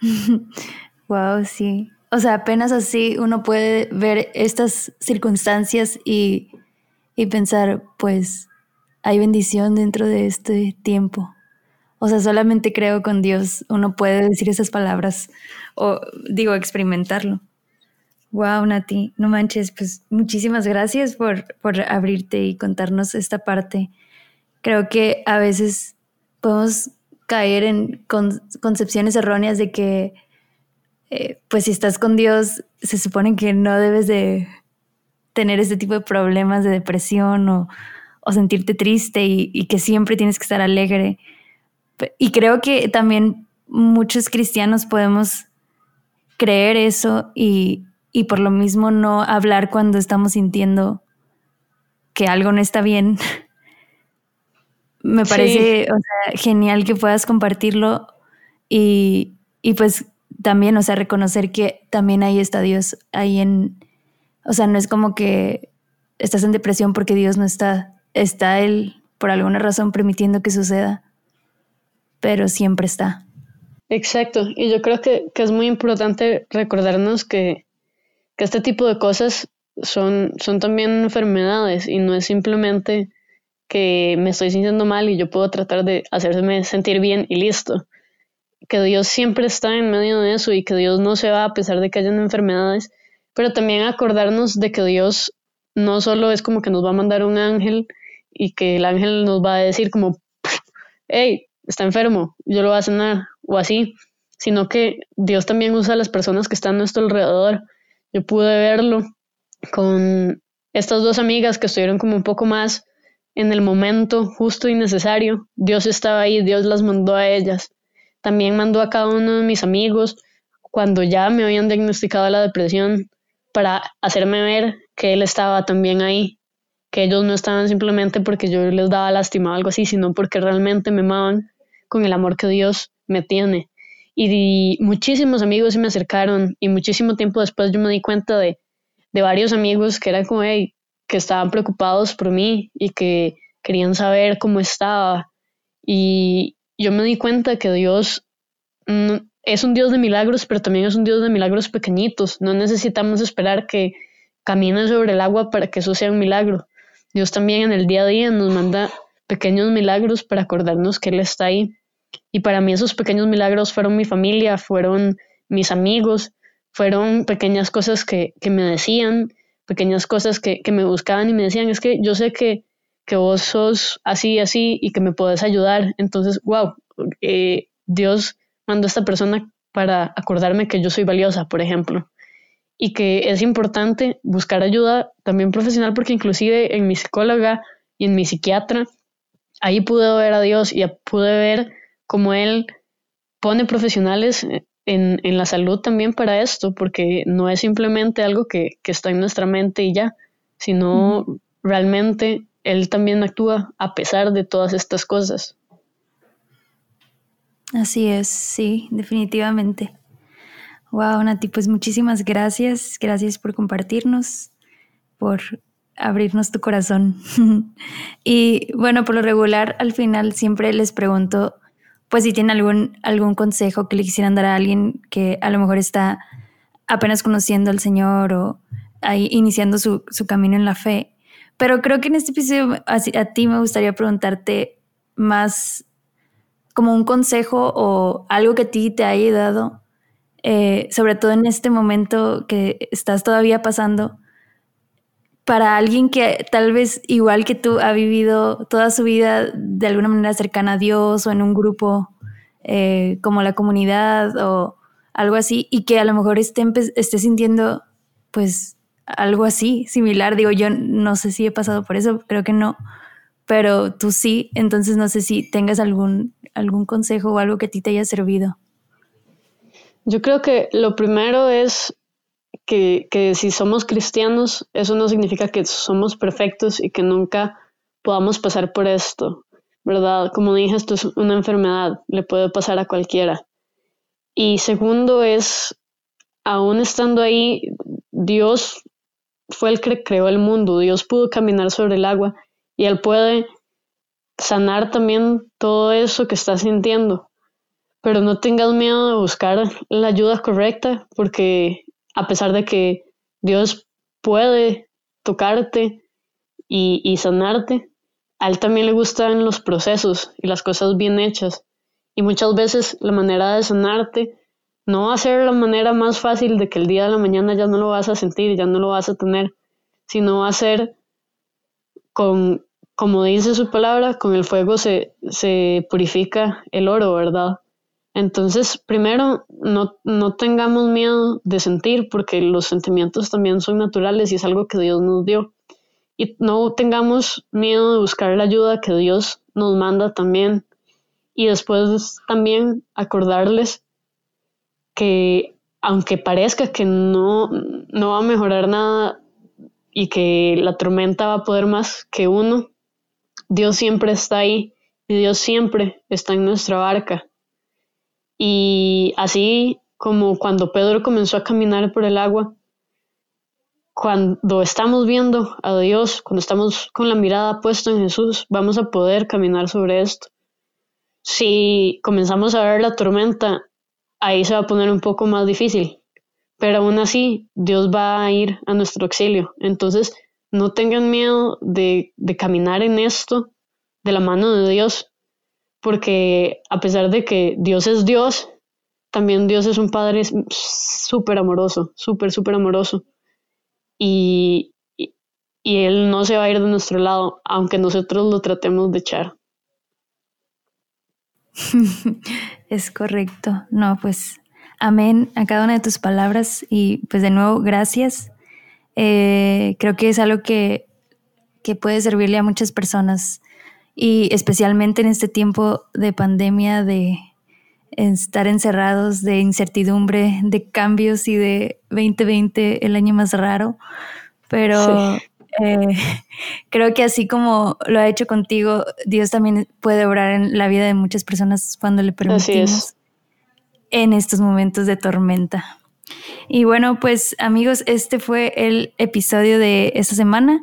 wow, sí. O sea, apenas así uno puede ver estas circunstancias y, y pensar, pues, hay bendición dentro de este tiempo. O sea, solamente creo con Dios uno puede decir esas palabras o digo, experimentarlo. Wow, Nati, no manches, pues muchísimas gracias por, abrirte y contarnos esta parte. Creo que a veces podemos caer en concepciones erróneas de que, eh, pues si estás con Dios, se supone que no debes de tener este tipo de problemas de depresión o, sentirte triste y, y, que siempre tienes que estar alegre. Y creo que también muchos cristianos podemos creer eso y, y por lo mismo no hablar cuando estamos sintiendo que algo no está bien. Me parece genial que puedas compartirlo y, y, pues también, o sea, reconocer que también ahí está Dios, ahí en, o sea, no es como que estás en depresión porque Dios no está, está Él por alguna razón permitiendo que suceda, pero siempre está. Exacto, y yo creo que, que es muy importante recordarnos que, que este tipo de cosas son, son también enfermedades y no es simplemente que me estoy sintiendo mal y yo puedo tratar de hacerme sentir bien y listo. que Dios siempre está en medio de eso y que Dios no se va a pesar de que hayan enfermedades, pero también acordarnos de que Dios no solo es como que nos va a mandar un ángel y que el ángel nos va a decir como, hey, está enfermo, yo lo voy a sanar, o así, sino que Dios también usa a las personas que están a nuestro alrededor. Yo pude verlo con estas dos amigas que estuvieron como un poco más en el momento justo y necesario. Dios estaba ahí, Dios las mandó a ellas. También mandó a cada uno de mis amigos cuando ya me habían diagnosticado la depresión para hacerme ver que Él estaba también ahí, que ellos no estaban simplemente porque yo les daba lástima o algo así, sino porque realmente me amaban con el amor que Dios me tiene. Y muchísimos amigos se me acercaron y muchísimo tiempo después yo me di cuenta de, de varios amigos que eran como, hey, que estaban preocupados por mí y que querían saber cómo estaba. Y yo me di cuenta que Dios es un Dios de milagros, pero también es un Dios de milagros pequeñitos. No necesitamos esperar que camine sobre el agua para que eso sea un milagro. Dios también en el día a día nos manda pequeños milagros para acordarnos que Él está ahí. Y para mí esos pequeños milagros fueron mi familia, fueron mis amigos, fueron pequeñas cosas que, que me decían, pequeñas cosas que, que, me buscaban y me decían, es que yo sé que, que vos sos así así y que me puedes ayudar. Entonces, wow, eh, Dios mandó a esta persona para acordarme que yo soy valiosa, por ejemplo. Y que es importante buscar ayuda también profesional porque inclusive en mi psicóloga y en mi psiquiatra, ahí pude ver a Dios y pude ver cómo Él pone profesionales en, en, la salud también para esto, porque no es simplemente algo que, que está en nuestra mente y ya, sino realmente Él también actúa a pesar de todas estas cosas. Así es, sí, definitivamente. Wow, Nati, pues muchísimas gracias. Gracias por compartirnos, por abrirnos tu corazón. y bueno, por lo regular, al final siempre les pregunto pues si tienen algún, algún consejo que le quisieran dar a alguien que a lo mejor está apenas conociendo al Señor o ahí iniciando su, camino en la fe. Pero creo que en este episodio a, ti me gustaría preguntarte más como un consejo o algo que a ti te haya ayudado, eh, sobre todo en este momento que estás todavía pasando, para alguien que tal vez igual que tú ha vivido toda su vida de alguna manera cercana a Dios o en un grupo eh, como la comunidad o algo así y que a lo mejor esté, esté sintiendo pues algo así, similar. Digo, yo no sé si he pasado por eso, creo que no, pero tú sí, entonces no sé si tengas algún, algún consejo o algo que a ti te haya servido. Yo creo que lo primero es que, si somos cristianos, eso no significa que somos perfectos y que nunca podamos pasar por esto, ¿verdad? Como dije, esto es una enfermedad, le puede pasar a cualquiera. Y segundo es, aún estando ahí, Dios fue el que creó el mundo, Dios pudo caminar sobre el agua y Él puede sanar también todo eso que estás sintiendo. Pero no tengas miedo de buscar la ayuda correcta porque a pesar de que Dios puede tocarte y, sanarte, a Él también le gustan los procesos y las cosas bien hechas. Y muchas veces la manera de sanarte no va a ser la manera más fácil de que el día de la mañana ya no lo vas a sentir, ya no lo vas a tener, sino va a ser con, como dice su palabra, con el fuego se, se purifica el oro, ¿verdad? Entonces, primero, no, no, tengamos miedo de sentir, porque los sentimientos también son naturales y es algo que Dios nos dio. Y no tengamos miedo de buscar la ayuda que Dios nos manda también. Y después también acordarles que aunque parezca que no, no va a mejorar nada y que la tormenta va a poder más que uno, Dios siempre está ahí y Dios siempre está en nuestra barca y así como cuando Pedro comenzó a caminar por el agua, cuando estamos viendo a Dios, cuando estamos con la mirada puesta en Jesús, vamos a poder caminar sobre esto. Si comenzamos a ver la tormenta, ahí se va a poner un poco más difícil, pero aún así Dios va a ir a nuestro auxilio. Entonces, no tengan miedo de, de caminar en esto de la mano de Dios, porque a pesar de que Dios es Dios también Dios es un padre súper amoroso, súper, súper amoroso. Y, y, Él no se va a ir de nuestro lado, aunque nosotros lo tratemos de echar. es correcto. No, pues amén a cada una de tus palabras y pues de nuevo, gracias. Eh, creo que es algo que, que puede servirle a muchas personas y especialmente en este tiempo de pandemia, de estar encerrados, de incertidumbre, de cambios y de 2020, el año más raro. Pero eh, creo que así como lo ha hecho contigo, Dios también puede obrar en la vida de muchas personas cuando le permitimos en estos momentos de tormenta. Y bueno, pues amigos, este fue el episodio de esta semana.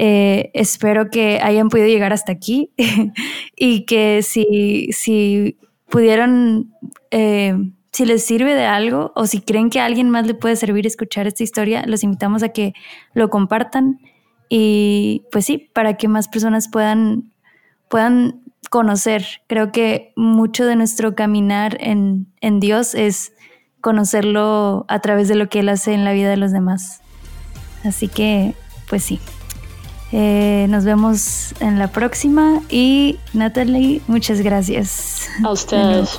Eh, espero que hayan podido llegar hasta aquí y que si, si pudieron, eh, si les sirve de algo o si creen que a alguien más le puede servir escuchar esta historia, los invitamos a que lo compartan y pues sí, para que más personas puedan, puedan conocer. Creo que mucho de nuestro caminar en, en Dios es conocerlo a través de lo que Él hace en la vida de los demás. Así que, pues sí. Eh, nos vemos en la próxima y Natalie, muchas gracias. A ustedes.